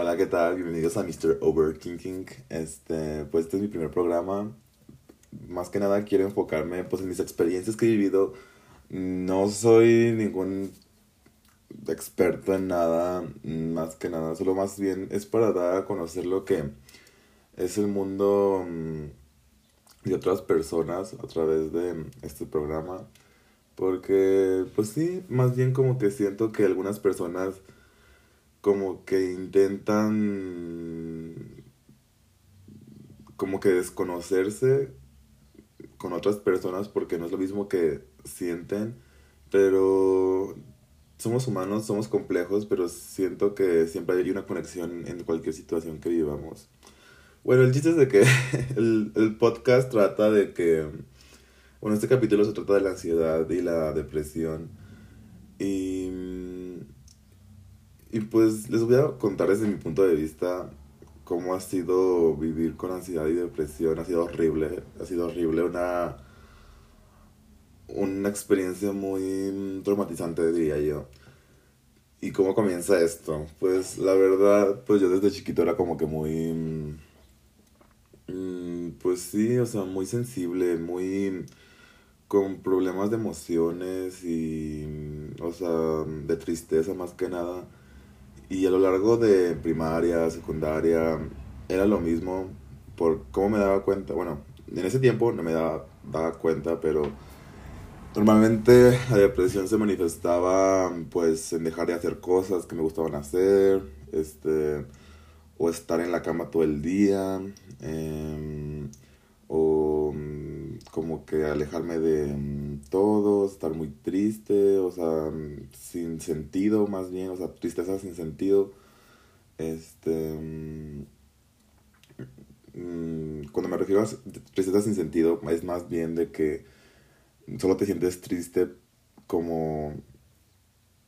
Hola, ¿qué tal? Bienvenidos a Mr. Overthinking. Este, pues este es mi primer programa. Más que nada quiero enfocarme pues en mis experiencias que he vivido. No soy ningún experto en nada, más que nada, solo más bien es para dar a conocer lo que es el mundo mm, de otras personas a través de este programa. Porque, pues sí, más bien como que siento que algunas personas como que intentan como que desconocerse con otras personas porque no es lo mismo que sienten, pero somos humanos, somos complejos, pero siento que siempre hay una conexión en cualquier situación que vivamos. Bueno, el chiste es de que el, el podcast trata de que, bueno, este capítulo se trata de la ansiedad y la depresión. Y, y pues les voy a contar desde mi punto de vista cómo ha sido vivir con ansiedad y depresión. Ha sido horrible, ha sido horrible, una, una experiencia muy traumatizante, diría yo. ¿Y cómo comienza esto? Pues la verdad, pues yo desde chiquito era como que muy... Mm, pues sí, o sea, muy sensible, muy con problemas de emociones y, o sea, de tristeza más que nada. Y a lo largo de primaria, secundaria, era lo mismo. Por cómo me daba cuenta, bueno, en ese tiempo no me daba, daba cuenta, pero normalmente la depresión se manifestaba pues en dejar de hacer cosas que me gustaban hacer, este, o estar en la cama todo el día, em, o como que alejarme de mm, todo, estar muy triste, o sea, mm, sin sentido más bien, o sea, tristeza sin sentido. Este. Mm, cuando me refiero a tristeza sin sentido, es más bien de que solo te sientes triste como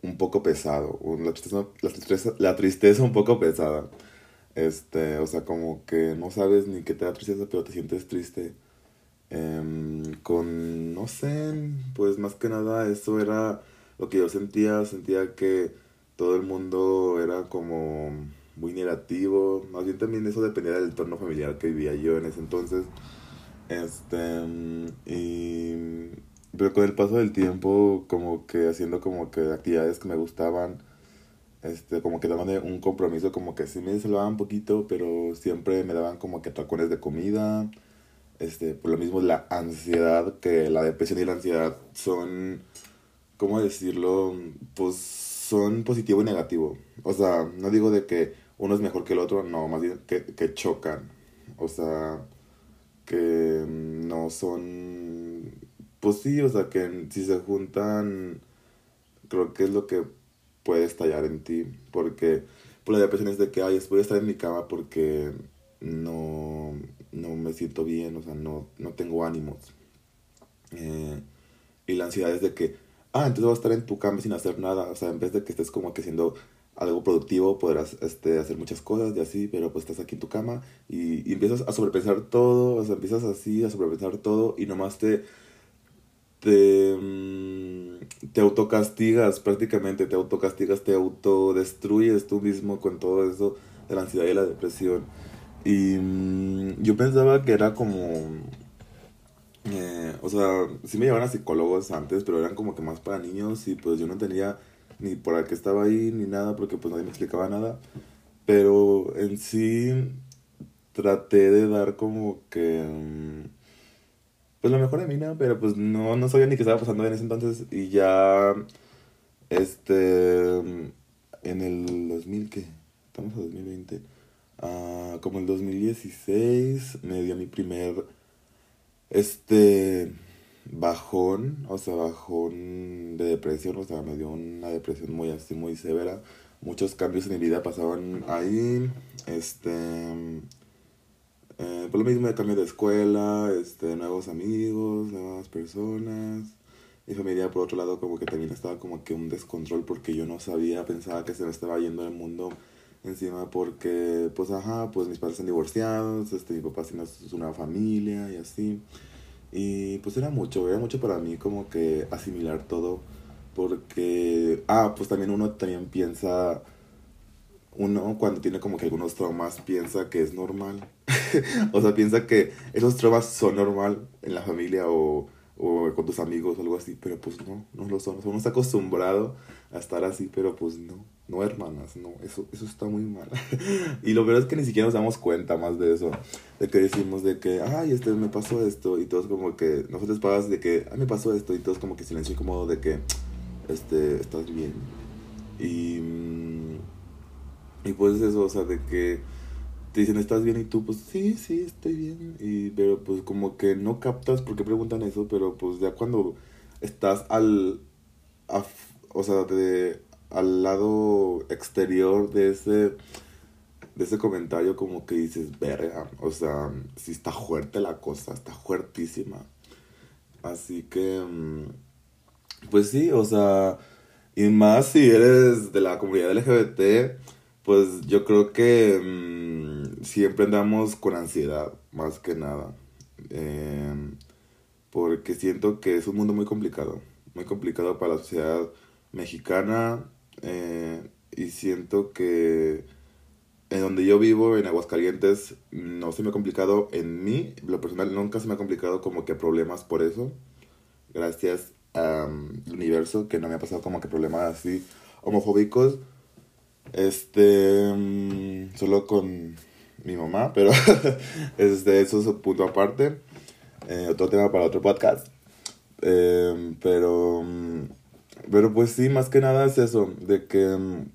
un poco pesado. La tristeza, la tristeza, la tristeza un poco pesada. Este, o sea, como que no sabes ni qué te da tristeza, pero te sientes triste Em, con, no sé, pues más que nada eso era lo que yo sentía, sentía que todo el mundo era como muy negativo, más bien también eso dependía del entorno familiar que vivía yo en ese entonces. Este, y, pero con el paso del tiempo, como que haciendo como que actividades que me gustaban, este, como que daban un compromiso, como que sí me salvaban un poquito, pero siempre me daban como que tacones de comida, este, por lo mismo la ansiedad, que la depresión y la ansiedad son, ¿cómo decirlo? Pues son positivo y negativo. O sea, no digo de que uno es mejor que el otro, no, más bien que, chocan. O sea, que no son, pues sí, o sea, que si se juntan, creo que es lo que puede estallar en ti. Porque, por la depresión es de que, ay, voy a estar en mi cama porque no no me siento bien, o sea, no, no tengo ánimos. Eh, y la ansiedad es de que, ah, entonces vas a estar en tu cama sin hacer nada, o sea, en vez de que estés como que haciendo algo productivo, podrás este, hacer muchas cosas y así, pero pues estás aquí en tu cama y, y empiezas a sobrepensar todo, o sea, empiezas así a sobrepensar todo y nomás te, te, mm, te autocastigas prácticamente, te autocastigas, te autodestruyes tú mismo con todo eso de la ansiedad y la depresión. Y mm, yo pensaba que era como... Eh, o sea, sí me llevaban a psicólogos antes, pero eran como que más para niños y pues yo no tenía ni por qué estaba ahí ni nada porque pues nadie me explicaba nada. Pero en sí traté de dar como que... Mm, pues lo mejor de mí, ¿no? Pero pues no, no sabía ni qué estaba pasando en ese entonces y ya... Este... En el 2000, ¿qué? Estamos en 2020 Ah, como el 2016 me dio mi primer este bajón, o sea, bajón de depresión, o sea, me dio una depresión muy así, muy severa. Muchos cambios en mi vida pasaban ahí, este, eh, por lo mismo de cambio de escuela, este, nuevos amigos, nuevas personas. Mi familia, por otro lado, como que también estaba como que un descontrol porque yo no sabía, pensaba que se me estaba yendo el mundo encima porque, pues, ajá, pues mis padres están divorciados, este, mi papá tiene nueva familia y así. Y pues era mucho, era mucho para mí como que asimilar todo porque, ah, pues también uno también piensa uno cuando tiene como que algunos traumas piensa que es normal. o sea, piensa que esos traumas son normal en la familia o, o con tus amigos o algo así, pero pues no, no lo son. Uno está acostumbrado a estar así, pero pues no, no hermanas, no, eso, eso está muy mal. y lo peor es que ni siquiera nos damos cuenta más de eso, de que decimos de que, ay, este me pasó esto, y todos como que, nosotros pagas de que, ay, me pasó esto, y todos como que silencio incómodo de que, este, estás bien. Y, mm, y pues eso, o sea, de que te dicen, ¿estás bien? Y tú, pues, sí, sí, estoy bien. Y, pero pues como que no captas por qué preguntan eso, pero pues ya cuando estás al, o sea, de al lado exterior de ese, de ese comentario como que dices, verga, o sea, si está fuerte la cosa, está fuertísima. Así que, mm, pues sí, o sea, y más si eres de la comunidad LGBT, pues yo creo que mm, siempre andamos con ansiedad, más que nada. Em, porque siento que es un mundo muy complicado, muy complicado para la sociedad mexicana, eh, y siento que en donde yo vivo, en Aguascalientes, no se me ha complicado en mí, lo personal nunca se me ha complicado como que problemas por eso. Gracias al universo que no me ha pasado como que problemas así homofóbicos. Este, mm, solo con mi mamá, pero este, eso es un punto aparte. Eh, otro tema para otro podcast. Eh, pero mm, pero pues sí, más que nada es eso, de que mm,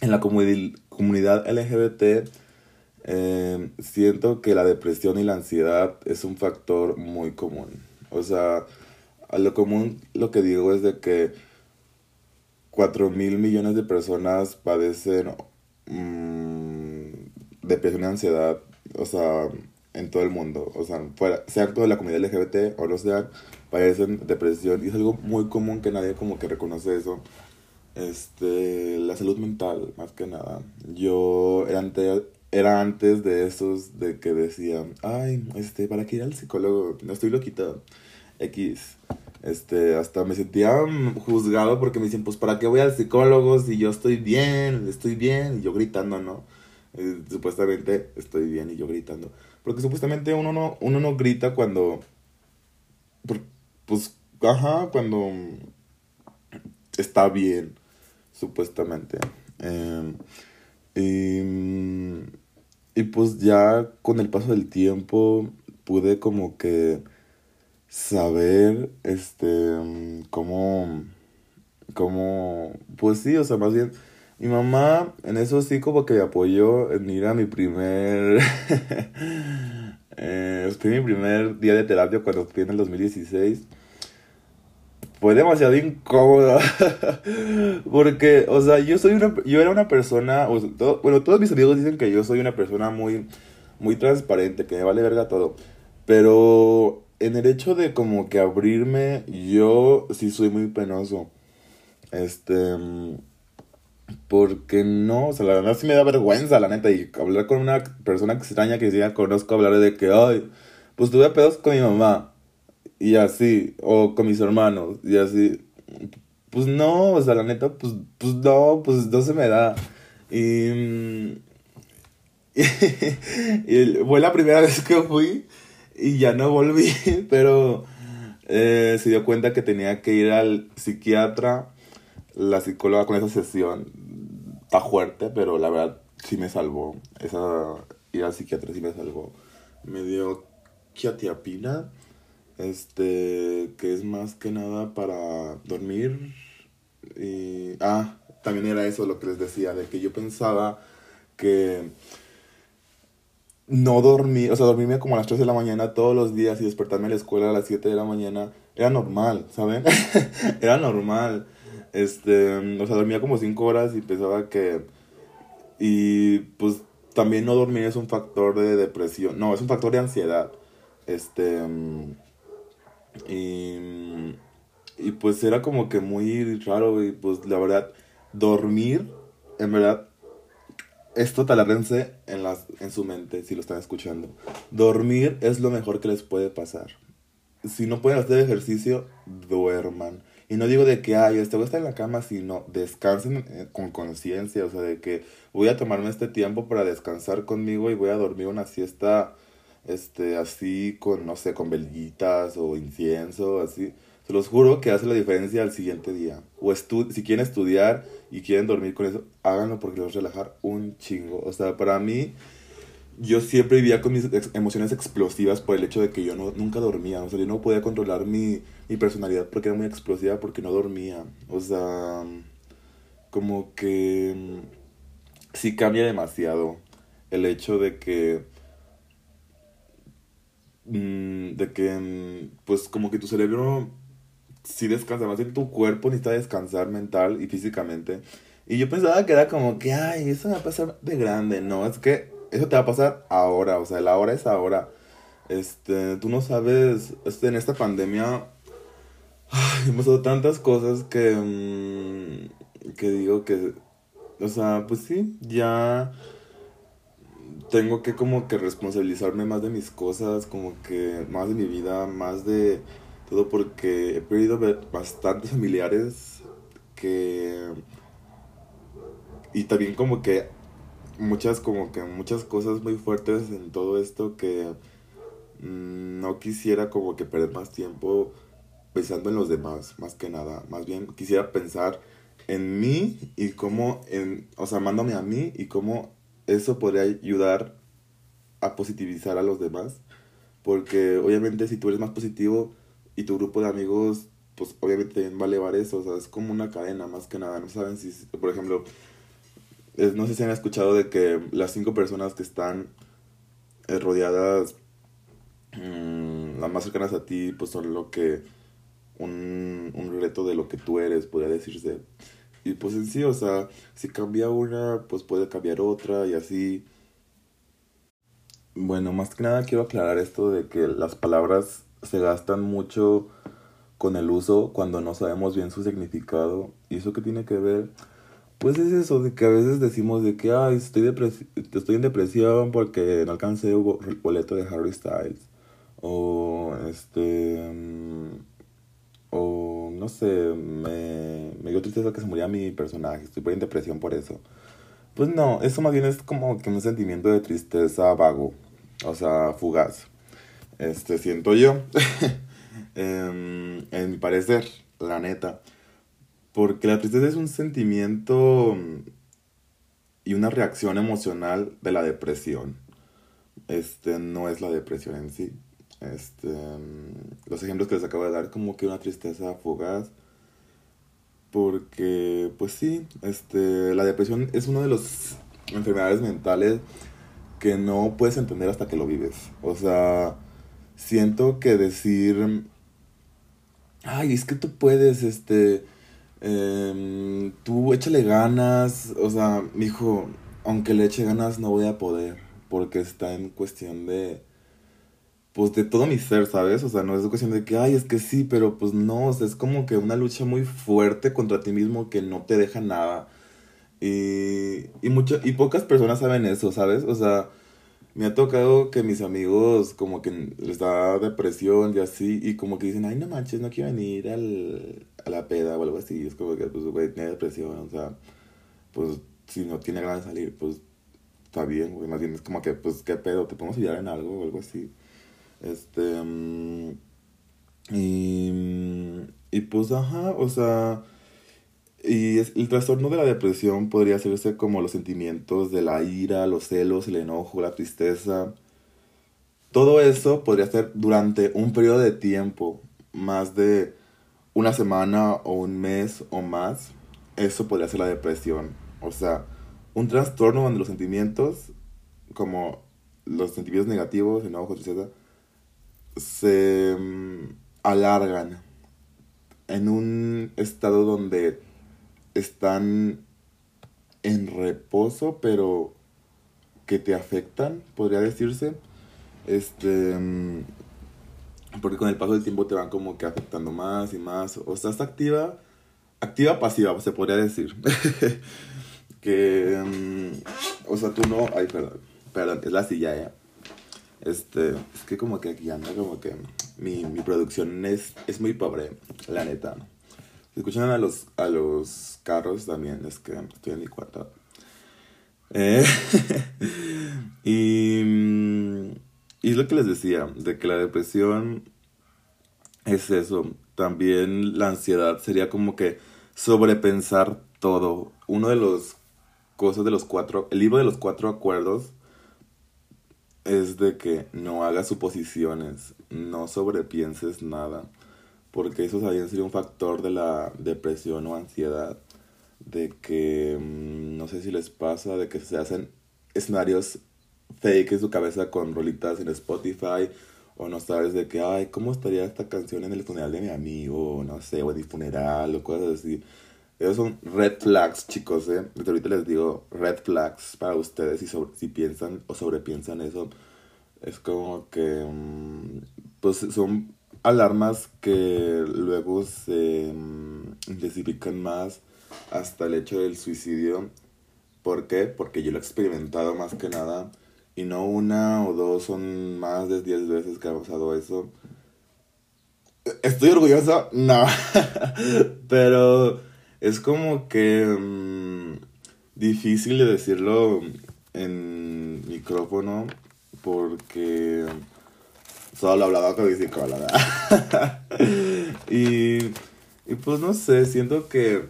en la comunidad LGBT em, siento que la depresión y la ansiedad es un factor muy común. O sea, a lo común lo que digo es de que 4 mil millones de personas padecen mmm, depresión y ansiedad, o sea, en todo el mundo. O sea, fuera, sea toda la comunidad LGBT o no sea, padecen depresión y es algo muy común que nadie como que reconoce eso. Este, la salud mental, más que nada. Yo era antes, era antes de esos de que decían, ay, este, ¿para qué ir al psicólogo? No estoy loquita. X. Este, hasta me sentía juzgado porque me dicen, pues, ¿para qué voy al psicólogo si yo estoy bien, estoy bien? Y yo gritando, ¿no? Eh, supuestamente estoy bien y yo gritando. Porque supuestamente uno no, uno no grita cuando pues, ajá, cuando está bien, supuestamente. Em, y, y pues ya con el paso del tiempo pude como que saber, este, cómo, cómo, pues sí, o sea, más bien, mi mamá en eso sí como que me apoyó en ir a mi primer Eh, fue mi primer día de terapia cuando fui en el 2016. Fue demasiado incómodo. Porque, o sea, yo soy una, yo era una persona, bueno, todos mis amigos dicen que yo soy una persona muy, muy transparente, que me vale verga todo. Pero en el hecho de como que abrirme, yo sí soy muy penoso. Este porque no, o sea, la verdad sí me da vergüenza, la neta, y hablar con una persona extraña que ya conozco, hablar de que, ay, pues tuve pedos con mi mamá, y así, o con mis hermanos, y así, pues no, o sea, la neta, pues, pues no, pues no se me da. Y, y, fue la primera vez que fui y ya no volví, pero eh, se dio cuenta que tenía que ir al psiquiatra la psicóloga con esa sesión está fuerte, pero la verdad sí me salvó. Esa ir al psiquiatra sí me salvó. Me dio quiatiapina, este, que es más que nada para dormir. Y, ah, también era eso lo que les decía, de que yo pensaba que no dormir, o sea, dormirme como a las 3 de la mañana todos los días y despertarme a la escuela a las 7 de la mañana era normal, ¿saben? era normal. Este, o sea, dormía como 5 horas y pensaba que... Y pues también no dormir es un factor de depresión, no, es un factor de ansiedad. Este... Y, y pues era como que muy raro y pues la verdad, dormir, en verdad, esto talarrense en, las, en su mente, si lo están escuchando. Dormir es lo mejor que les puede pasar. Si no pueden hacer ejercicio, duerman Y no digo de que, ay, este voy a estar en la cama, sino descansen eh, con conciencia, o sea, de que voy a tomarme este tiempo para descansar conmigo y voy a dormir una siesta, este, así, con, no sé, con velitas o incienso, así. Se los juro que hace la diferencia al siguiente día. O estu si quieren estudiar y quieren dormir con eso, háganlo porque a relajar un chingo. O sea, para mí, yo siempre vivía con mis emociones explosivas por el hecho de que yo no, nunca dormía. O sea, yo no podía controlar mi, mi personalidad porque era muy explosiva porque no dormía. O sea, como que sí cambia demasiado el hecho de que mm, de que mm, pues como que tu cerebro sí descansa más en tu cuerpo necesita descansar mental y físicamente y yo pensaba que era como que ay eso me va a pasar de grande no es que eso te va a pasar ahora o sea la hora es ahora. Este tú no sabes este en esta pandemia ay, he pasado tantas cosas que mm, que digo que o sea, pues sí, ya tengo que como que responsabilizarme más de mis cosas, como que más de mi vida, más de todo porque he perdido bastantes familiares que y también como que muchas como que muchas cosas muy fuertes en todo esto que mm, no quisiera como que perder más tiempo pensando en los demás, más que nada, más bien quisiera pensar en mí y cómo, en, o sea, amándome a mí y cómo eso podría ayudar a positivizar a los demás. Porque obviamente si tú eres más positivo y tu grupo de amigos, pues obviamente también va a elevar eso. O sea, es como una cadena más que nada. No saben si, por ejemplo, no sé si han escuchado de que las cinco personas que están eh, rodeadas, mm, las más cercanas a ti, pues son lo que un, un reto de lo que tú eres, podría decirse. Y pues en sí, o sea, si cambia una, pues puede cambiar otra y así. Bueno, más que nada quiero aclarar esto de que las palabras se gastan mucho con el uso cuando no sabemos bien su significado. ¿Y eso qué tiene que ver? Pues es eso, de que a veces decimos de que, ay, estoy, estoy en depresión porque no alcancé el boleto de Harry Styles. O, este... Mm, o no sé, me, me dio tristeza que se muriera mi personaje, estoy en depresión por eso. Pues no, eso más bien es como que un sentimiento de tristeza vago, o sea, fugaz. Este, siento yo, en, en mi parecer, la neta. Porque la tristeza es un sentimiento y una reacción emocional de la depresión. Este no es la depresión en sí. Este, los ejemplos que les acabo de dar, como que una tristeza fugaz. Porque, pues sí, este, la depresión es una de las enfermedades mentales que no puedes entender hasta que lo vives. O sea, siento que decir, ay, es que tú puedes, este, em, tú échale ganas, o sea, mi hijo, aunque le eche ganas no voy a poder, porque está en cuestión de pues de todo mi ser, ¿sabes? O sea, no es cuestión de que, ay, es que sí, pero pues no, o sea, es como que una lucha muy fuerte contra ti mismo que no te deja nada. Y, y, mucho, y pocas personas saben eso, ¿sabes? O sea, me ha tocado que mis amigos como que les da depresión y así, y como que dicen, ay, no manches, no quiero venir al, a la peda o algo así. Es como que, pues, güey, tiene depresión, o sea, pues, si no tiene ganas de salir, pues, está bien, güey. Más bien es como que, pues, ¿qué pedo? ¿Te podemos ayudar en algo o algo así? Este. Mm, y, y pues, ajá, o sea. Y el trastorno de la depresión podría hacerse como los sentimientos de la ira, los celos, el enojo, la tristeza. Todo eso podría ser durante un periodo de tiempo, más de una semana o un mes o más. Eso podría ser la depresión. O sea, un trastorno donde los sentimientos, como los sentimientos negativos, enojo, tristeza, se mm, alargan en un estado donde están en reposo, pero que te afectan, podría decirse. Este, mm, porque con el paso del tiempo te van como que afectando más y más. O estás activa, activa pasiva, se podría decir. que, mm, o sea, tú no, ay, perdón, perdón, es la silla, ¿eh? Este, es que como que aquí anda como que mi, mi producción es, es muy pobre, la neta. Escuchan a los, a los carros también, es que estoy en mi cuarto. Eh, y, y es lo que les decía, de que la depresión es eso. También la ansiedad sería como que sobrepensar todo. Uno de los cosas de los cuatro, el libro de los cuatro acuerdos es de que no hagas suposiciones, no sobrepienses nada, porque eso también sería un factor de la depresión o ansiedad, de que mm, no sé si les pasa, de que se hacen escenarios fake en su cabeza con rolitas en Spotify, o no sabes de que, ay, ¿cómo estaría esta canción en el funeral de mi amigo? O no sé, o en mi funeral, o cosas así. Esos son red flags, chicos, ¿eh? Ahorita les digo red flags para ustedes si, si piensan o sobrepiensan eso. Es como que, mm, pues son alarmas que luego se mm, intensifican más hasta el hecho del suicidio. ¿Por qué? Porque yo lo he experimentado más que nada. Y no una o dos, son más de 10 veces que ha pasado eso. ¿Estoy orgulloso? No. Pero es como que mm, difícil de decirlo en micrófono porque solo hablaba con mi psicóloga. y, y pues no sé, siento que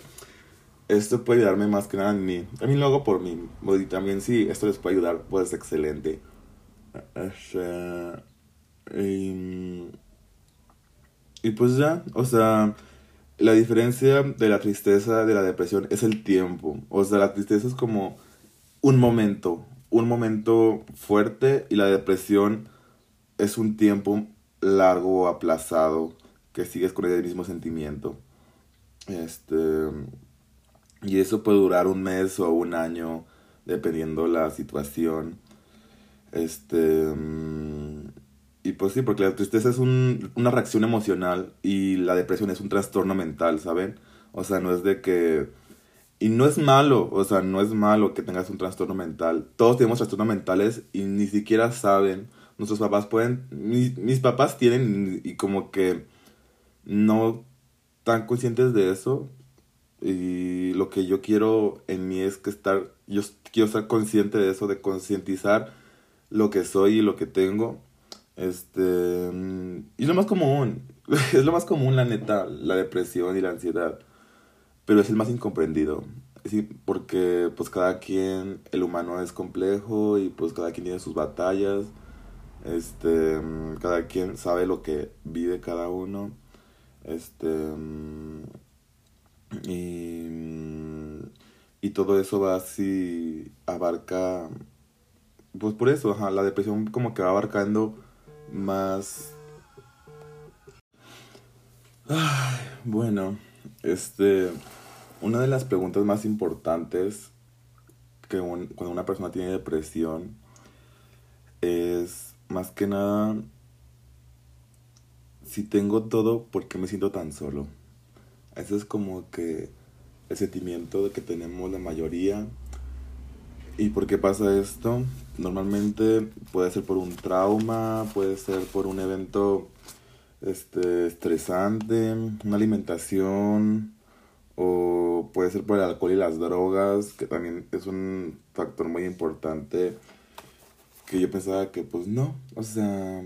esto puede ayudarme más que nada a mí. Mí lo hago por mí. Y también si esto les puede ayudar, pues excelente. y, y pues ya, o sea, la diferencia de la tristeza, de la depresión, es el tiempo. O sea, la tristeza es como un momento, un momento fuerte y la depresión es un tiempo largo aplazado que sigues con el mismo sentimiento. Este, y eso puede durar un mes o un año, dependiendo la situación. Este, y pues sí, porque la tristeza es un, una reacción emocional y la depresión es un trastorno mental, ¿saben? O sea, no es de que... Y no es malo, o sea, no es malo que tengas un trastorno mental. Todos tenemos trastornos mentales y ni siquiera saben. Nuestros papás pueden... Mis, mis papás tienen y, como que no tan conscientes de eso. Y lo que yo quiero en mí es que estar... Yo quiero estar consciente de eso, de concientizar lo que soy y lo que tengo este. Y lo más común. Es lo más común, la neta, la depresión y la ansiedad. Pero es el más incomprendido. Sí, porque pues cada quien, el humano es complejo y pues cada quien tiene sus batallas. Este, cada quien sabe lo que vive cada uno. Este, y, y todo eso va así, abarca, pues por eso, ajá, la depresión como que va abarcando más... bueno, este... Una de las preguntas más importantes que cuando una persona tiene depresión es más que nada si tengo todo, ¿por qué me siento tan solo? Ese es como que el sentimiento de que tenemos la mayoría. ¿Y por qué pasa esto? Normalmente puede ser por un trauma, puede ser por un evento este, estresante, una alimentación, o puede ser por el alcohol y las drogas, que también es un factor muy importante que yo pensaba que pues no, o sea,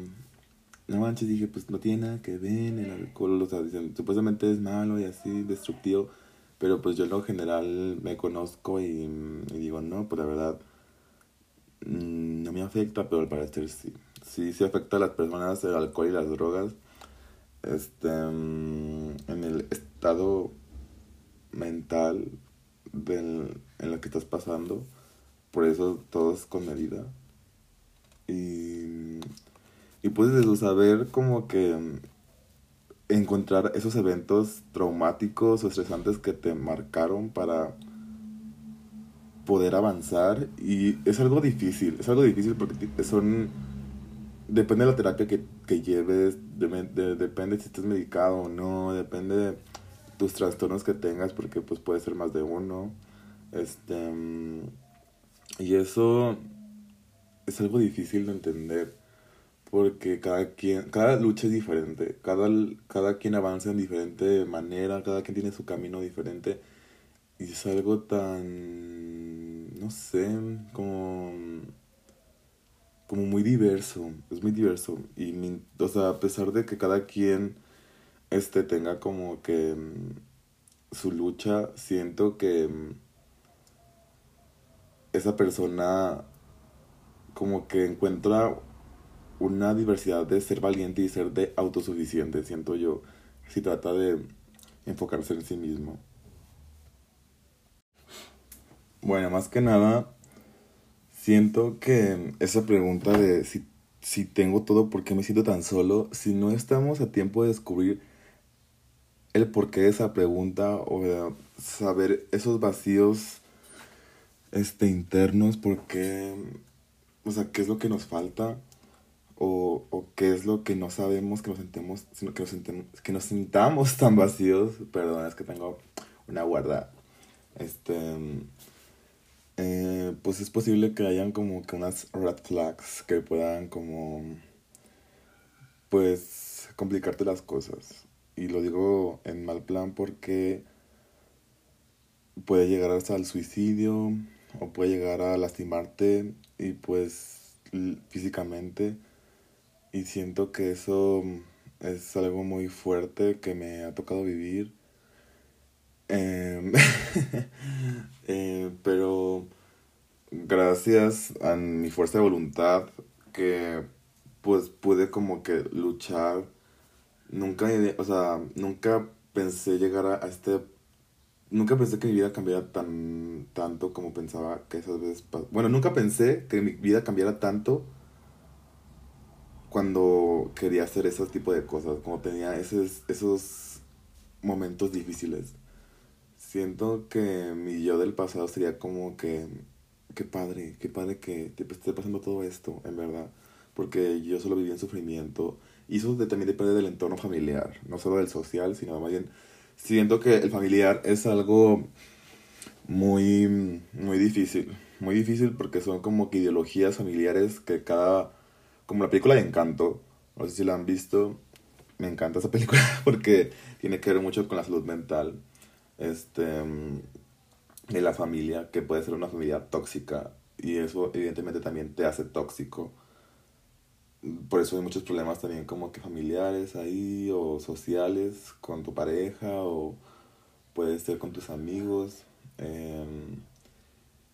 no manches, dije pues no tiene nada que ver el alcohol, o sea, supuestamente es malo y así, destructivo, pero pues yo en lo general me conozco y, digo no, pues la verdad Mm, no me afecta, pero al parecer sí. Sí, sí afecta a las personas el alcohol y las drogas. Este, mm, en el estado mental del, en el que estás pasando. Por eso todo es con medida. Y, y puedes saber como que mm, encontrar esos eventos traumáticos o estresantes que te marcaron para poder avanzar y es algo difícil, es algo difícil porque son, depende de la terapia que, que lleves, depende si estás medicado o no, depende de tus trastornos que tengas porque pues puede ser más de uno, este, y eso es algo difícil de entender porque cada quien, cada lucha es diferente, cada, cada quien avanza en diferente manera, cada quien tiene su camino diferente y es algo tan, no sé, como, como muy diverso, es muy diverso y, o sea, a pesar de que cada quien, este, tenga como que su lucha, siento que esa persona como que encuentra una diversidad de ser valiente y ser de autosuficiente, siento yo, si trata de enfocarse en sí mismo. Bueno, más que nada, siento que esa pregunta de si, si tengo todo, ¿por qué me siento tan solo? Si no estamos a tiempo de descubrir el porqué de esa pregunta o de saber esos vacíos este, internos, por qué, o sea, qué es lo que nos falta o, o, qué es lo que no sabemos que nos sentemos, sino que nos, sentemos, que nos sintamos tan vacíos. Perdón, es que tengo una guarda. Este, eh, pues es posible que hayan como que unas red flags que puedan como, pues, complicarte las cosas. Y lo digo en mal plan porque puede llegar hasta el suicidio o puede llegar a lastimarte y pues físicamente y siento que eso es algo muy fuerte que me ha tocado vivir. Em, eh, pero gracias a mi fuerza de voluntad que pues pude como que luchar. Nunca, o sea, nunca pensé llegar a, este... Nunca pensé que mi vida cambiara tan tanto como pensaba que esas veces... Bueno, nunca pensé que mi vida cambiara tanto cuando quería hacer ese tipo de cosas, como tenía esos, esos momentos difíciles. Siento que mi yo del pasado sería como que, qué padre, qué padre que te esté pasando todo esto, en verdad. Porque yo solo viví en sufrimiento. Y eso también depende del entorno familiar, no solo del social, sino más bien siento que el familiar es algo muy, muy difícil. Muy difícil porque son como que ideologías familiares que cada como la película de Encanto, no sé si la han visto, me encanta esa película porque tiene que ver mucho con la salud mental este, de la familia, que puede ser una familia tóxica y eso evidentemente también te hace tóxico. Por eso hay muchos problemas también como que familiares ahí o sociales con tu pareja o puede ser con tus amigos. Em,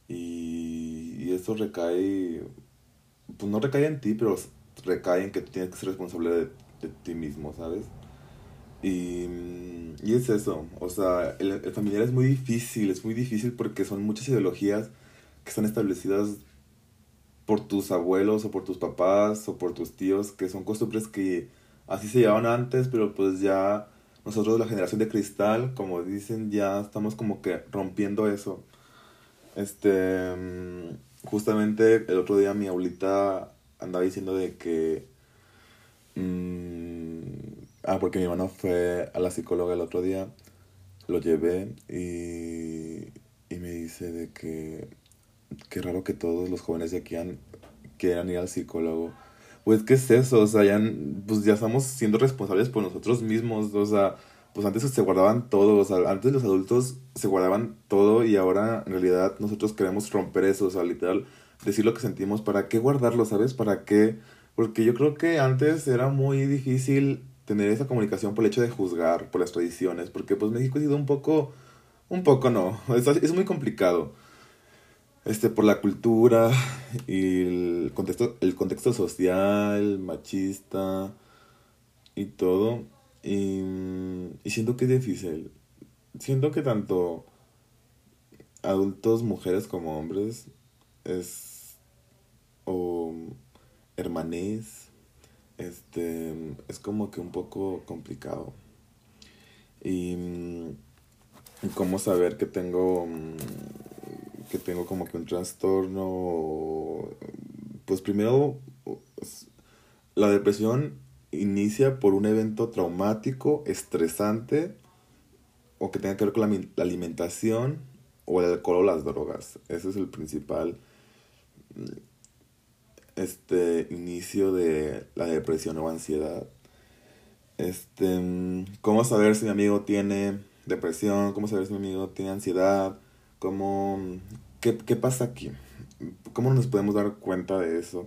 y, y eso recae pues no recae en ti, pero recae en que tú tienes que ser responsable de, ti mismo, ¿sabes? Y, y, es eso, o sea, el, el, familiar es muy difícil, es muy difícil porque son muchas ideologías que están establecidas por tus abuelos o por tus papás o por tus tíos, que son costumbres que así se llevaban antes, pero pues ya nosotros la generación de cristal, como dicen, ya estamos como que rompiendo eso. Este justamente el otro día mi abuelita andaba diciendo de que... Mmm, ah, porque mi hermano fue a la psicóloga el otro día, lo llevé y, y me dice de que... Qué raro que todos los jóvenes de aquí quieran ir al psicólogo. Pues, ¿qué es eso? O sea, ya, pues ya estamos siendo responsables por nosotros mismos. O sea, pues antes se guardaban todo, o sea, antes los adultos se guardaban todo y ahora en realidad nosotros queremos romper eso, o sea, literal, decir lo que sentimos, ¿para qué guardarlo, sabes? ¿Para qué? Porque yo creo que antes era muy difícil tener esa comunicación por el hecho de juzgar, por las tradiciones, porque pues México ha sido un poco, un poco no, es, es muy complicado. Este, por la cultura y el contexto, el contexto social, machista y todo. Y, y siento que es difícil. Siento que tanto adultos, mujeres como hombres, es. o hermanés, este. es como que un poco complicado. Y. cómo saber que tengo. Que tengo como que un trastorno. Pues primero. La depresión inicia por un evento traumático, estresante, o que tenga que ver con la, alimentación o el alcohol o las drogas. Ese es el principal. este inicio de la depresión o ansiedad. Este, cómo saber si mi amigo tiene depresión, cómo saber si mi amigo tiene ansiedad, cómo, qué, qué pasa aquí, cómo nos podemos dar cuenta de eso.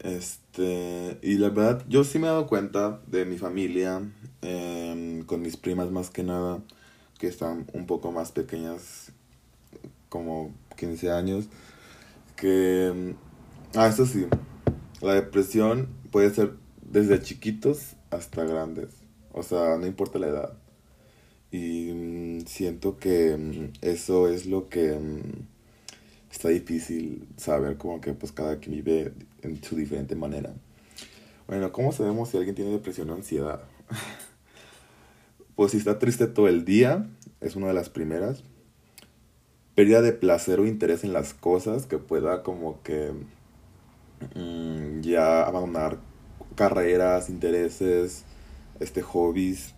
Este, y la verdad, yo sí me he dado cuenta de mi familia, em, con mis primas más que nada, que están un poco más pequeñas, como 15 años, que, ah, eso sí, la depresión puede ser desde chiquitos hasta grandes, o sea, no importa la edad. Y mm, siento que mm, eso es lo que mm, está difícil saber, como que pues cada quien vive en su diferente manera. Bueno, ¿cómo sabemos si alguien tiene depresión o ansiedad? pues si está triste todo el día, es una de las primeras. Pérdida de placer o interés en las cosas, que pueda como que ya abandonar carreras, intereses, este, hobbies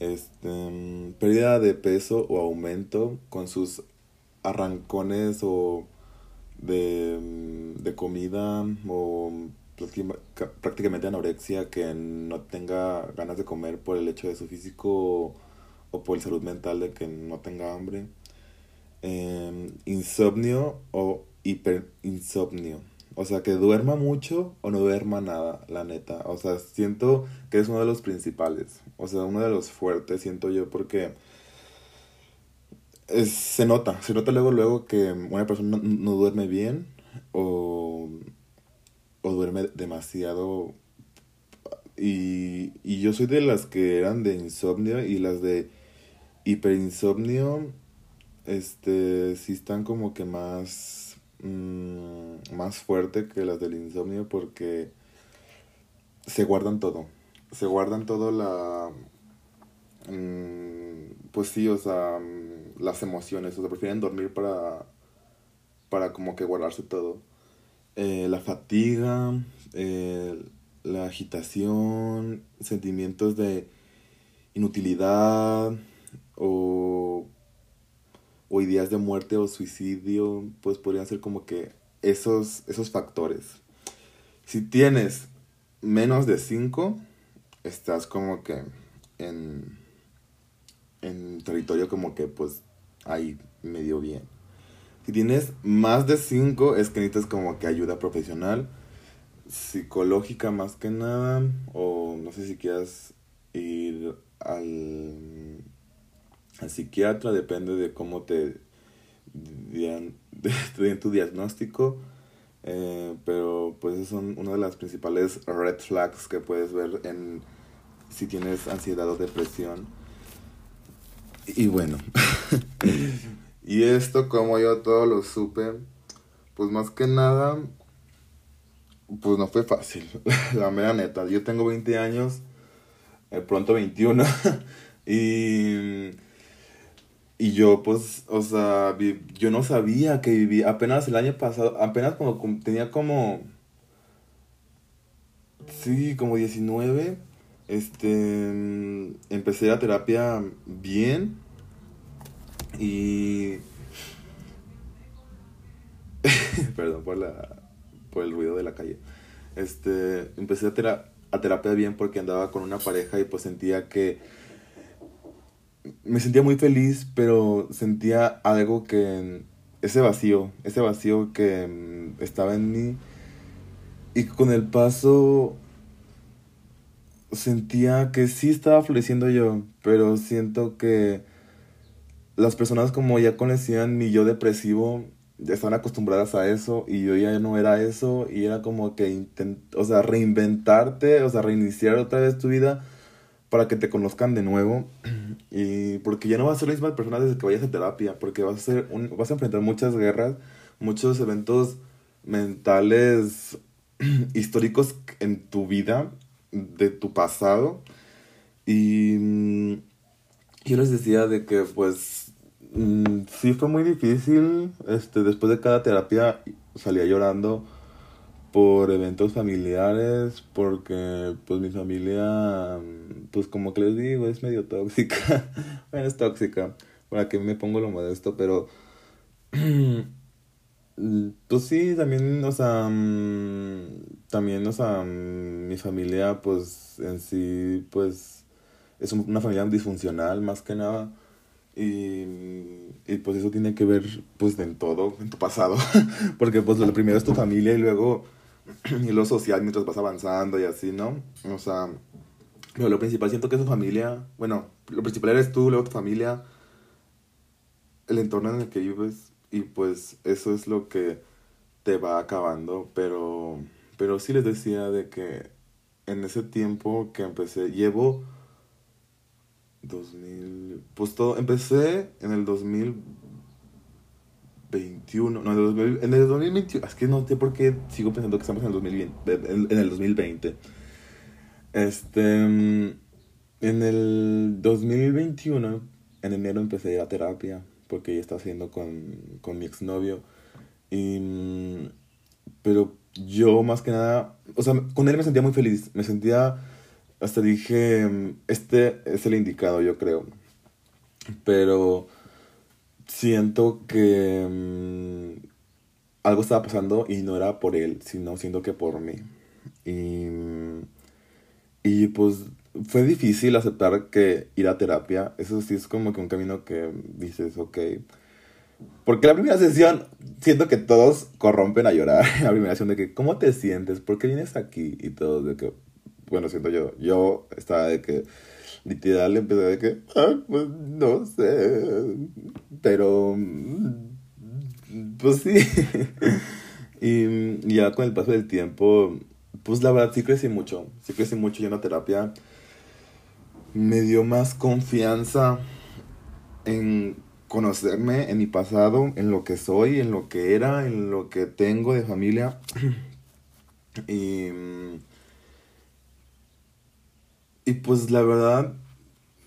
este, pérdida de peso o aumento con sus arrancones o de, de comida o prácticamente anorexia que no tenga ganas de comer por el hecho de su físico o, por el salud mental de que no tenga hambre. Em, insomnio o hiperinsomnio. O sea, que duerma mucho o no duerma nada, la neta. O sea, siento que es uno de los principales. O sea, uno de los fuertes, siento yo, porque se nota. Se nota luego, luego que una persona no, duerme bien o, o duerme demasiado. Y, y yo soy de las que eran de insomnio y las de hiperinsomnio, este, sí están como que más Mm, más fuerte que las del insomnio porque se guardan todo. Se guardan todo la... Mm, pues sí, o sea, mm, las emociones. O sea, prefieren dormir para... Para como que guardarse todo. Eh, la fatiga, eh, la agitación, sentimientos de inutilidad o o ideas de muerte o suicidio, pues podrían ser como que esos, esos factores. Si tienes menos de 5, estás como que en, en territorio como que pues ahí medio bien. Si tienes más de 5, es que necesitas como que ayuda profesional, psicológica más que nada, o no sé si quieras ir al al psiquiatra, depende de cómo te den tu diagnóstico. Eh, pero pues es son una de las principales red flags que puedes ver en si tienes ansiedad o depresión. Y bueno, y esto como yo todo lo supe, pues más que nada, pues no fue fácil, la mera neta. Yo tengo 20 años, eh, pronto 21, y y yo, pues, o sea, yo no sabía que vivía. Apenas el año pasado, apenas cuando tenía como. Sí, como 19. Este. Empecé la terapia bien. Y. Perdón por la. por el ruido de la calle. Este. Empecé a, a terapia bien porque andaba con una pareja y pues sentía que me sentía muy feliz, pero sentía algo que, ese vacío, ese vacío que mm, estaba en mí. Y con el paso sentía que sí estaba floreciendo yo, pero siento que las personas como ya conocían mi yo depresivo, ya estaban acostumbradas a eso y yo ya no era eso y era como que intent o sea, reinventarte, o sea, reiniciar otra vez tu vida para que te conozcan de nuevo y porque ya no vas a ser la misma persona desde que vayas a terapia, porque vas a ser un, vas a enfrentar muchas guerras, muchos eventos mentales históricos en tu vida, de tu pasado y mm, yo les decía de que pues mm, sí fue muy difícil, este después de cada terapia salía llorando por eventos familiares, porque pues mi familia, pues como que les digo, es medio tóxica. bueno, es tóxica, para que me pongo lo modesto, pero Pues sí, también, o sea, mm, también, o sea, mi familia, pues, en sí, pues, es una familia disfuncional, más que nada. Y, y pues eso tiene que ver, pues, en todo, en tu pasado. Porque, pues, lo primero es tu familia y luego, y lo social mientras vas avanzando y así, ¿no? O sea, pero lo principal siento que es tu familia, bueno, lo principal eres tú, luego tu familia, el entorno en el que vives y pues eso es lo que te va acabando, pero, pero sí les decía de que en ese tiempo que empecé, llevo 2000, pues todo, empecé en el 2021, no, en el, 2000, en el 2021, es que no sé por qué sigo pensando que estamos en el 2020, en el 2020. Este, en el 2021, en enero empecé a ir terapia porque ya estaba haciendo con, con mi exnovio. Y, pero yo más que nada, o sea, con él me sentía muy feliz. Me sentía, hasta dije, este es el indicado, yo creo. Pero siento que mm, algo estaba pasando y no era por él, sino siento que por mí. Y, y pues fue difícil aceptar que ir a terapia, eso sí es como que un camino que dices, ok. Porque la primera sesión, siento que todos corrompen a llorar. La primera sesión de que, ¿cómo te sientes? ¿Por qué vienes aquí? Y todo, de que, bueno, siento yo, yo estaba de que, literal, empecé de que, ah, pues no sé, pero, pues sí. y ya con el paso del tiempo, pues la verdad sí crecí mucho, sí crecí mucho yo en la terapia me dio más confianza en conocerme, en mi pasado, en lo que soy, en lo que era, en lo que tengo de familia. y, y pues la verdad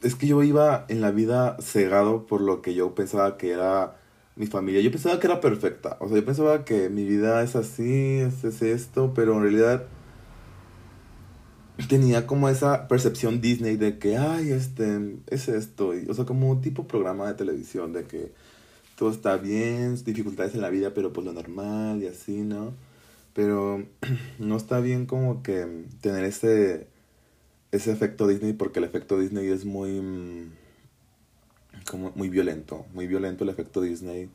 es que yo iba en la vida cegado por lo que yo pensaba que era mi familia. Yo pensaba que era perfecta. O sea, yo pensaba que mi vida es así, es, es esto, pero en realidad tenía como esa percepción Disney de que, ay, este, es esto, o sea, como un tipo programa de televisión de que todo está bien, dificultades en la vida, pero pues lo normal y así, ¿no? Pero no está bien como que tener ese, ese efecto Disney porque el efecto Disney es muy, mm, como muy violento, muy violento el efecto Disney.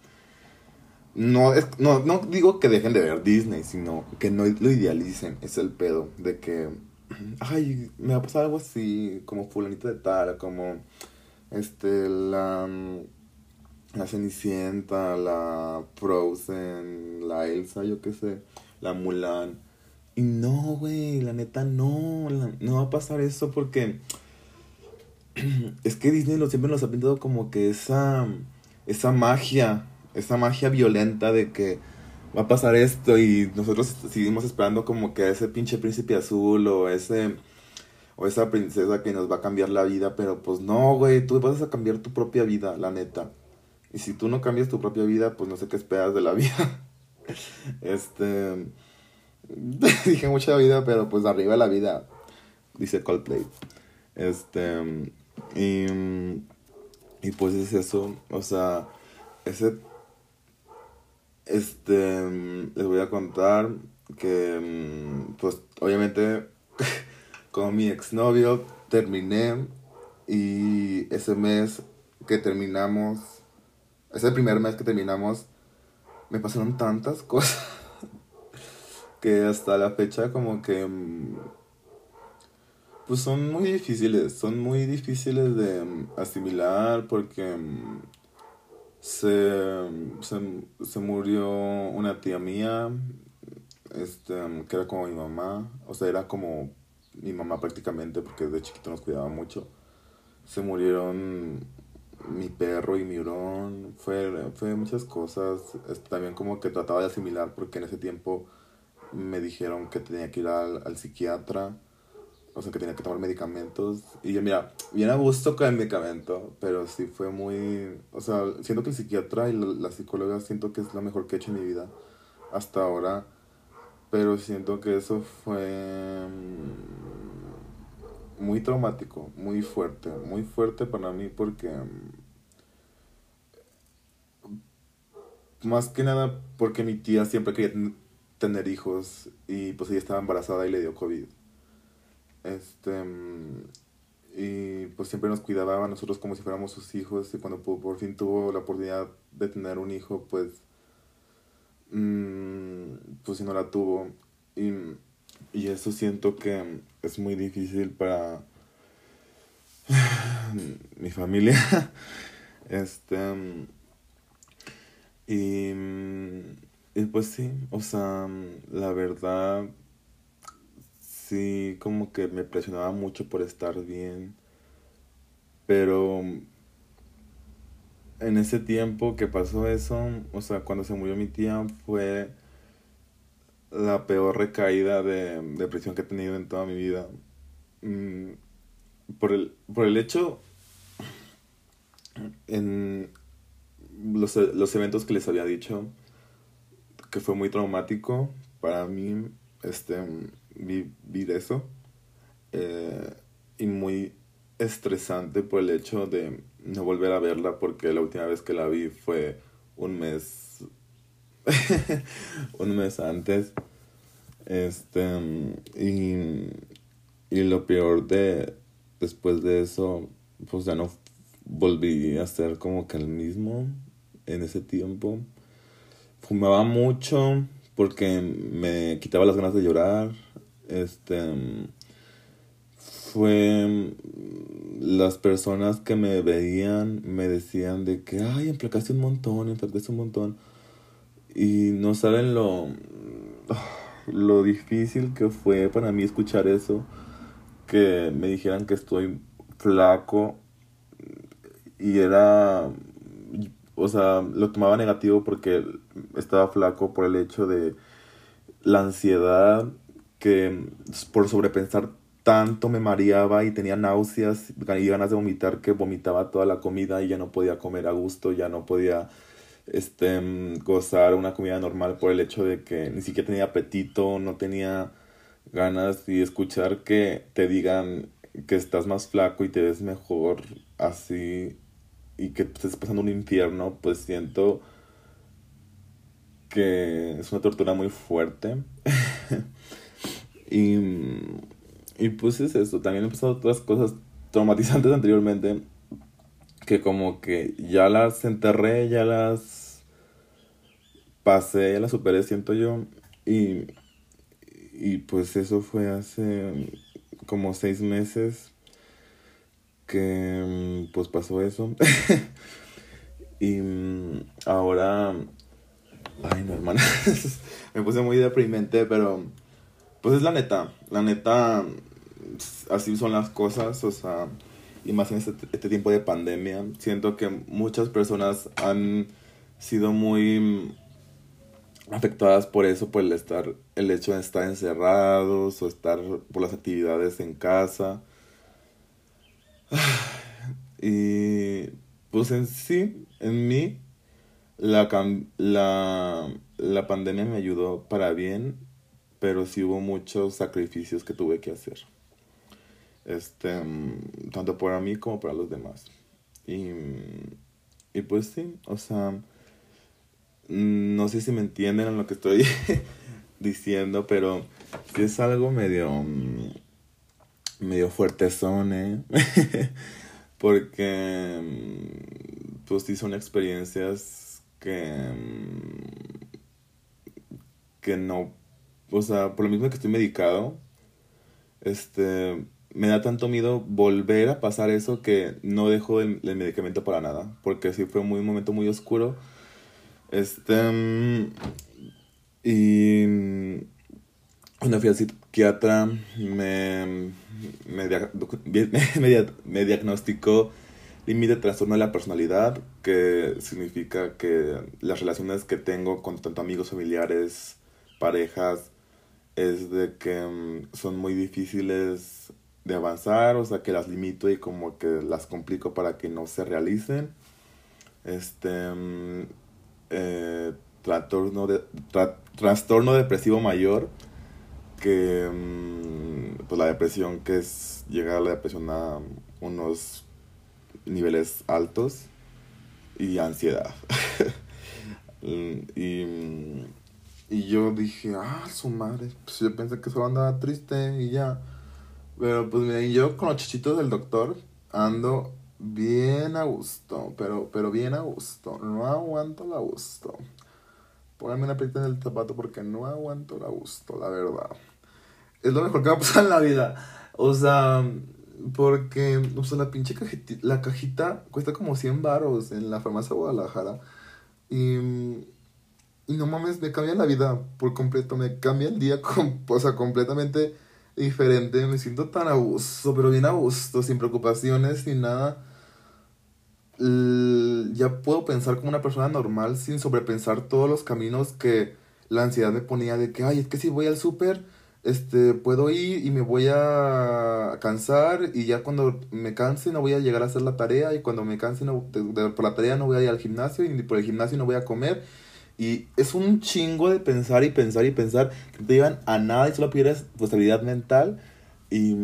No, es, no, no digo que dejen de ver Disney, sino que no lo idealicen, es el pedo, de que ay, me va a pasar algo así, como fulanito de tal, como, este, la, la Cenicienta, la Frozen, la Elsa, yo qué sé, la Mulan. Y no, güey, la neta no, no va a pasar eso porque es que Disney lo, siempre nos ha pintado como que esa, esa magia, esa magia violenta de que va a pasar esto y nosotros seguimos esperando como que ese pinche príncipe azul o ese o esa princesa que nos va a cambiar la vida, pero pues no, güey, tú vas a cambiar tu propia vida, la neta. Y si tú no cambias tu propia vida, pues no sé qué esperas de la vida. este dije mucha vida, pero pues arriba la vida, dice Coldplay. Este y y pues es eso, o sea, ese este, les voy a contar que, pues, obviamente, con mi exnovio terminé y ese mes que terminamos, ese primer mes que terminamos, me pasaron tantas cosas que hasta la fecha como que, mm, pues son muy difíciles, son muy difíciles de mm, asimilar porque se, se, murió una tía mía, este, que era como mi mamá, o sea, era como mi mamá prácticamente, porque de chiquito nos cuidaba mucho. Se murieron mi perro y mi hurón, fue, fue muchas cosas, también como que trataba de asimilar, porque en ese tiempo me dijeron que tenía que ir al, psiquiatra o sea, que tenía que tomar medicamentos. Y yo, mira, bien a gusto con el medicamento, pero sí fue muy... O sea, siento que el psiquiatra y la, psicóloga siento que es lo mejor que he hecho en mi vida hasta ahora. Pero siento que eso fue mm, muy traumático, muy fuerte, muy fuerte para mí porque... más que nada porque mi tía siempre quería tener hijos y pues ella estaba embarazada y le dio COVID. Este, y pues siempre nos cuidaba a nosotros como si fuéramos sus hijos y cuando por fin tuvo la oportunidad de tener un hijo, pues, mm, pues si no la tuvo. Y, y eso siento que es muy difícil para mi familia. este, y, y pues sí, o sea, la verdad sí como que me presionaba mucho por estar bien. Pero en ese tiempo que pasó eso, o sea, cuando se murió mi tía fue la peor recaída de depresión que he tenido en toda mi vida. Mm, por el, por el hecho, en los, los eventos que les había dicho, que fue muy traumático para mí, este, vivir eso. Eh, y muy estresante por el hecho de no volver a verla porque la última vez que la vi fue un mes un mes antes este y, y lo peor de después de eso pues ya no volví a ser como que el mismo en ese tiempo fumaba mucho porque me quitaba las ganas de llorar este fue las personas que me veían me decían de que ay emplacaste un montón emplacaste un montón y no saben lo lo difícil que fue para mí escuchar eso que me dijeran que estoy flaco y era o sea lo tomaba negativo porque estaba flaco por el hecho de la ansiedad que por sobrepensar tanto me mareaba y tenía náuseas y ganas de vomitar que vomitaba toda la comida y ya no podía comer a gusto, ya no podía este, gozar una comida normal por el hecho de que ni siquiera tenía apetito, no tenía ganas y escuchar que te digan que estás más flaco y te ves mejor así y que estés pasando un infierno, pues siento que es una tortura muy fuerte. Y, y pues es eso, también he pasado otras cosas traumatizantes anteriormente que como que ya las enterré, ya las pasé, ya las superé, siento yo. Y, y pues eso fue hace como seis meses que pues pasó eso. y ahora, ay no hermana, me puse muy deprimente, pero pues es la neta, la neta, así son las cosas, o sea, y más en este, este, tiempo de pandemia. Siento que muchas personas han sido muy afectadas por eso, por el estar, el hecho de estar encerrados o estar por las actividades en casa. Y pues en sí, en mí, la, la, la pandemia me ayudó para bien pero sí hubo muchos sacrificios que tuve que hacer. Este, mm, tanto para mí como para los demás. Y, y pues sí, o sea, no sé si me entienden en lo que estoy diciendo, pero sí es algo medio, mm, medio fuertezón, ¿eh? Porque, pues sí son experiencias que, que no o sea, por lo mismo que estoy medicado, este, me da tanto miedo volver a pasar eso que no dejo el, medicamento para nada, porque sí fue muy, un momento muy oscuro. Este, y cuando fui al psiquiatra me, me, me, diagnosticó límite de trastorno de la personalidad, que significa que las relaciones que tengo con tanto amigos, familiares, parejas, es de que mm, son muy difíciles de avanzar, o sea que las limito y como que las complico para que no se realicen. Este mm, eh, trastorno, de, trastorno depresivo mayor, que mm, pues la depresión que es llegar a la depresión a unos niveles altos y ansiedad. Y, y yo dije, ah, su madre. Pues yo pensé que solo andaba triste y ya. Pero pues mira, yo con los chichitos del doctor ando bien a gusto, pero, pero bien a gusto. No aguanto la gusto. Póngame una pelita en el zapato porque no aguanto la gusto, la verdad. Es lo mejor que va a pasar en la vida. O sea, porque, o sea, la pinche cajita, la cajita cuesta como 100 baros en la farmacia Guadalajara. Y, y no mames, me cambia la vida por completo. Me cambia el día, con, o sea, completamente diferente. Me siento tan a gusto, pero bien a gusto, sin preocupaciones, sin nada. Ya puedo pensar como una persona normal sin sobrepensar todos los caminos que la ansiedad me ponía de que, ay, es que si voy al súper este, puedo ir y me voy a cansar y ya cuando me canse no voy a llegar a hacer la tarea y cuando me canse no, por la tarea no voy a ir al gimnasio y por el gimnasio no voy a comer. Y es un chingo de pensar y pensar y pensar que te llevan a nada y solo pierdes tu estabilidad mental y,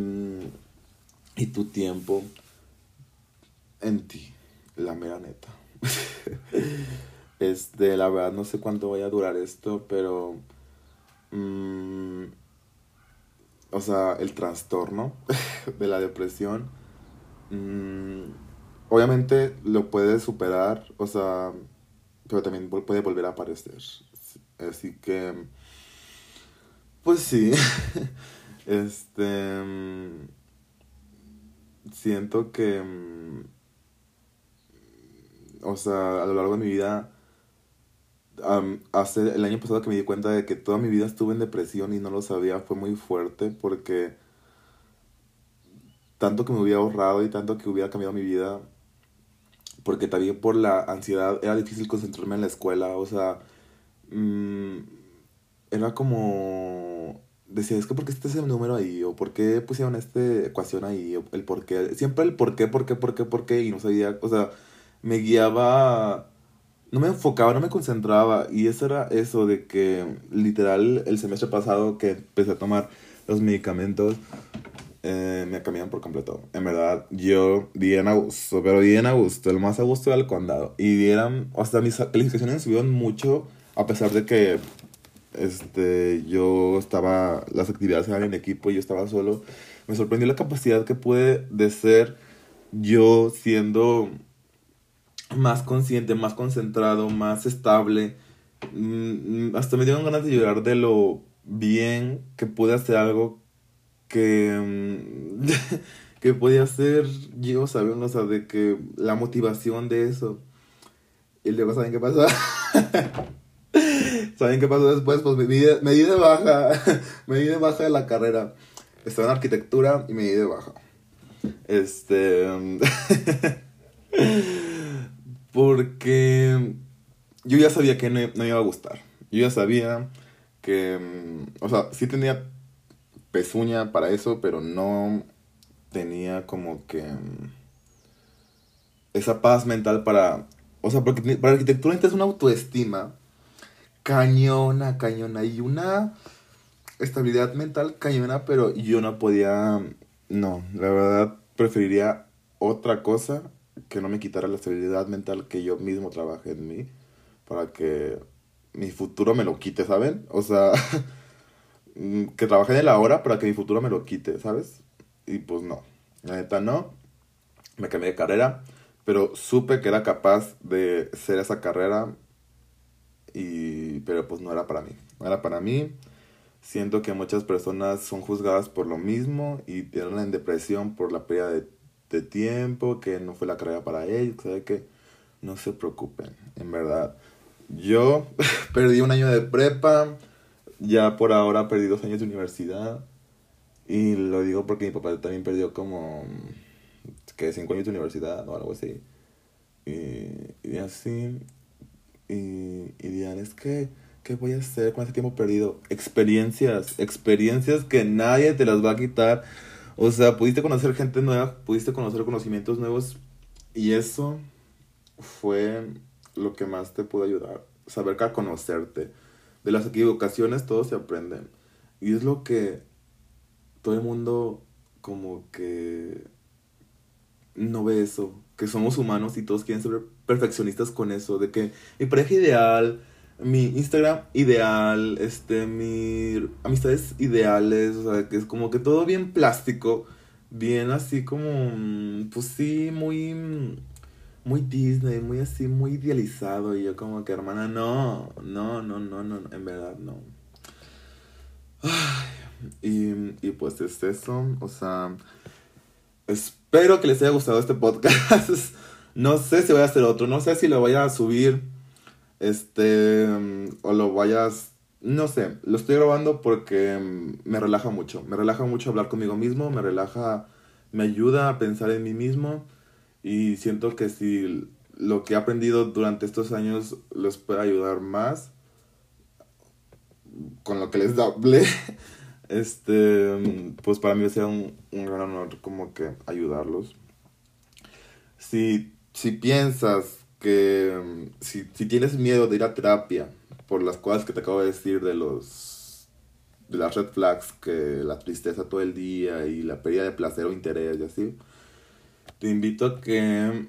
y tu tiempo en ti, la mera neta. este, la verdad no sé cuánto vaya a durar esto, pero... Mmm, o sea, el trastorno de la depresión, mm, obviamente lo puedes superar, o sea, pero también puede volver a aparecer. Así que, pues sí, este, mm, siento que, mm, o sea, a lo largo de mi vida, hace el año pasado que me di cuenta de que toda mi vida estuve en depresión y no lo sabía fue muy fuerte porque tanto que me hubiera ahorrado y tanto que hubiera cambiado mi vida porque también por la ansiedad era difícil concentrarme en la escuela o sea mm, era como decía es que por qué está ese número ahí o por qué pusieron esta ecuación ahí o el por siempre el por qué por qué por qué por qué y no sabía o sea me guiaba no me enfocaba, no me concentraba. Y eso era eso de que literal el semestre pasado que empecé a tomar los medicamentos, eh, me cambiaron por completo. En verdad, yo bien a gusto, pero bien a gusto. El más a gusto era el condado. Y dieran, hasta mis calificaciones subieron mucho, a pesar de que este, yo estaba, las actividades eran en equipo y yo estaba solo. Me sorprendió la capacidad que pude de ser yo siendo más consciente, más concentrado, más estable. Mm, hasta me dieron ganas de llorar de lo bien que pude hacer algo que, mm, que podía hacer yo, ¿saben? O sea, de que la motivación de eso. Y luego, ¿saben qué pasó? ¿Saben qué pasó después? Pues me me di de baja. me di de baja de la carrera. Estaba en arquitectura y me di de baja. Este. Porque yo ya sabía que no, me iba a gustar. Yo ya sabía que, mm, o sea, sí tenía pezuña para eso, pero no tenía como que mm, esa paz mental para, o sea, porque para arquitectura necesitas una autoestima cañona, cañona y una estabilidad mental cañona, pero yo no podía, no, la verdad preferiría otra cosa que no me quitara la estabilidad mental que yo mismo trabajé en mí para que mi futuro me lo quite, ¿saben? O sea, que trabajé en la hora para que mi futuro me lo quite, ¿sabes? Y pues no, la neta no, me cambié de carrera, pero supe que era capaz de ser esa carrera y pero pues no era para mí, no era para mí. Siento que muchas personas son juzgadas por lo mismo y tienen en depresión por la pérdida de de tiempo, que no fue la carrera para ellos, que no se preocupen, en verdad. Yo perdí un año de prepa, ya por ahora perdí dos años de universidad. Y lo digo porque mi papá también perdió como, que cinco años de universidad o algo así. Y, así. Y, y dirán, es que, ¿qué voy a hacer con ese tiempo perdido? Experiencias, experiencias que nadie te las va a quitar o sea, pudiste conocer gente nueva, pudiste conocer conocimientos nuevos y eso fue lo que más te pudo ayudar. Saber que conocerte. De las equivocaciones todos se aprenden. Y es lo que todo el mundo como que no ve eso, que somos humanos y todos quieren ser perfeccionistas con eso, de que mi pareja ideal, mi Instagram ideal, este, mi amistades ideales, o sea, que es como que todo bien plástico, bien así como, mm, pues sí, muy, muy Disney, muy así, muy idealizado, y yo como que, hermana, no, no, no, no, no, en verdad no. y, y pues es eso, o sea, espero que les haya gustado este podcast. no sé si voy a hacer otro, no sé si lo voy a subir este, o lo vayas, no sé, lo estoy grabando porque me relaja mucho, me relaja mucho hablar conmigo mismo, me relaja, me ayuda a pensar en mí mismo y siento que si lo que he aprendido durante estos años les puede ayudar más con lo que les hablé, este, pues para mí sea un, un gran honor como que ayudarlos. Si, si piensas que mm, si, si tienes miedo de ir a terapia por las cosas que te acabo de decir de los de las red flags que la tristeza todo el día y la pérdida de placer o interés y así te invito a que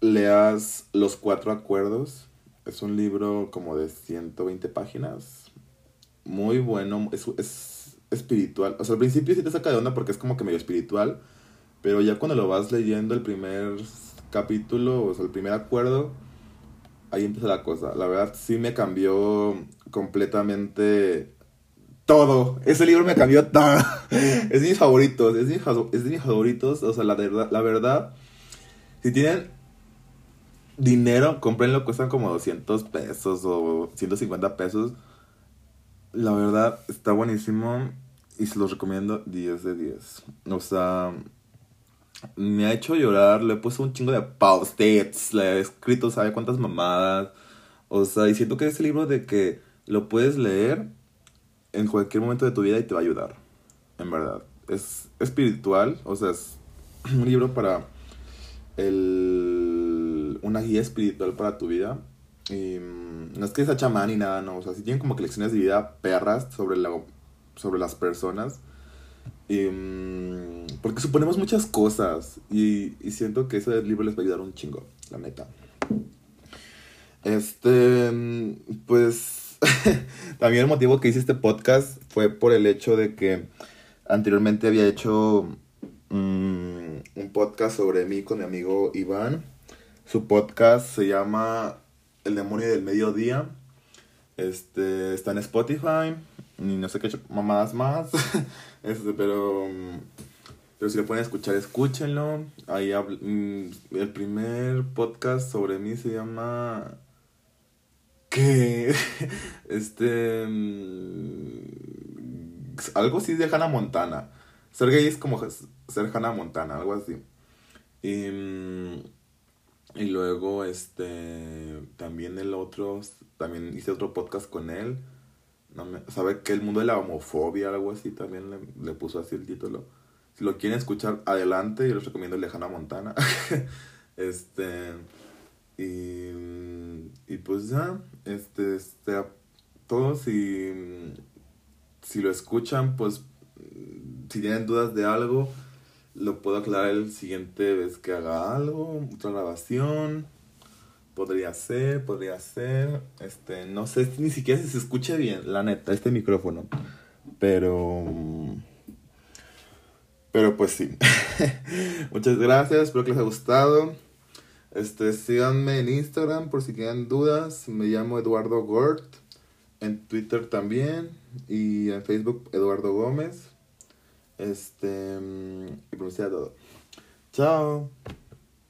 leas los cuatro acuerdos. Es un libro como de 120 páginas. Muy bueno es, es espiritual. O sea al principio sí te saca de onda porque es como que medio espiritual pero ya cuando lo vas leyendo el primer capítulo, o sea, el primer acuerdo, ahí empieza la cosa. La verdad sí me cambió completamente todo. Ese libro me cambió todo. es de mis favoritos, es de mis, es de favoritos. O sea, la, verdad, la verdad, si tienen dinero, comprenlo, cuestan como 200 pesos o 150 pesos. La verdad, está buenísimo y se los recomiendo 10 de 10. O sea, me ha hecho llorar, le he puesto un chingo de post-its, le he escrito sabe cuántas mamadas. O sea, y siento que es el libro de que lo puedes leer en cualquier momento de tu vida y te va a ayudar. En verdad. Es espiritual, o sea, es un libro para el, una guía espiritual para tu vida. Y mm, no es que sea chamán ni nada, no. O sea, si tienen como que lecciones de vida perras sobre, la, sobre las personas. Mm, porque suponemos muchas cosas y, siento que ese libro les va a ayudar un chingo, la neta. Este, mm, pues, también el motivo que hice este podcast fue por el hecho de que anteriormente había hecho um, un podcast sobre mí con mi amigo Iván. Su podcast se llama El demonio del mediodía. Este, está en Spotify y no sé qué mamadas más. Este, pero, pero si lo pueden escuchar, escúchenlo. Ahí mm, el primer podcast sobre mí se llama... ¿Qué? Este... Mm, algo así de Hannah Montana. Ser gay es como ser Hannah Montana, algo así. Y, mm, y luego, este, también el otro, también hice otro podcast con él sabe que el mundo de la homofobia, algo así, también le, puso así el título. Si lo quieren escuchar, adelante, yo les recomiendo Lejana Montana. este, y, y pues ya, este, este, todos, si, si lo escuchan, pues, si tienen dudas de algo, lo puedo aclarar el siguiente vez que haga algo, otra grabación podría ser, podría ser. Este, no sé ni siquiera si se escucha bien, la neta, este micrófono. Pero. Pero pues sí. Muchas gracias, espero que les haya gustado. Este, síganme en Instagram por si tienen dudas. Me llamo Eduardo Gort. En Twitter también. Y en Facebook Eduardo Gómez. Este. Y todo. Chao.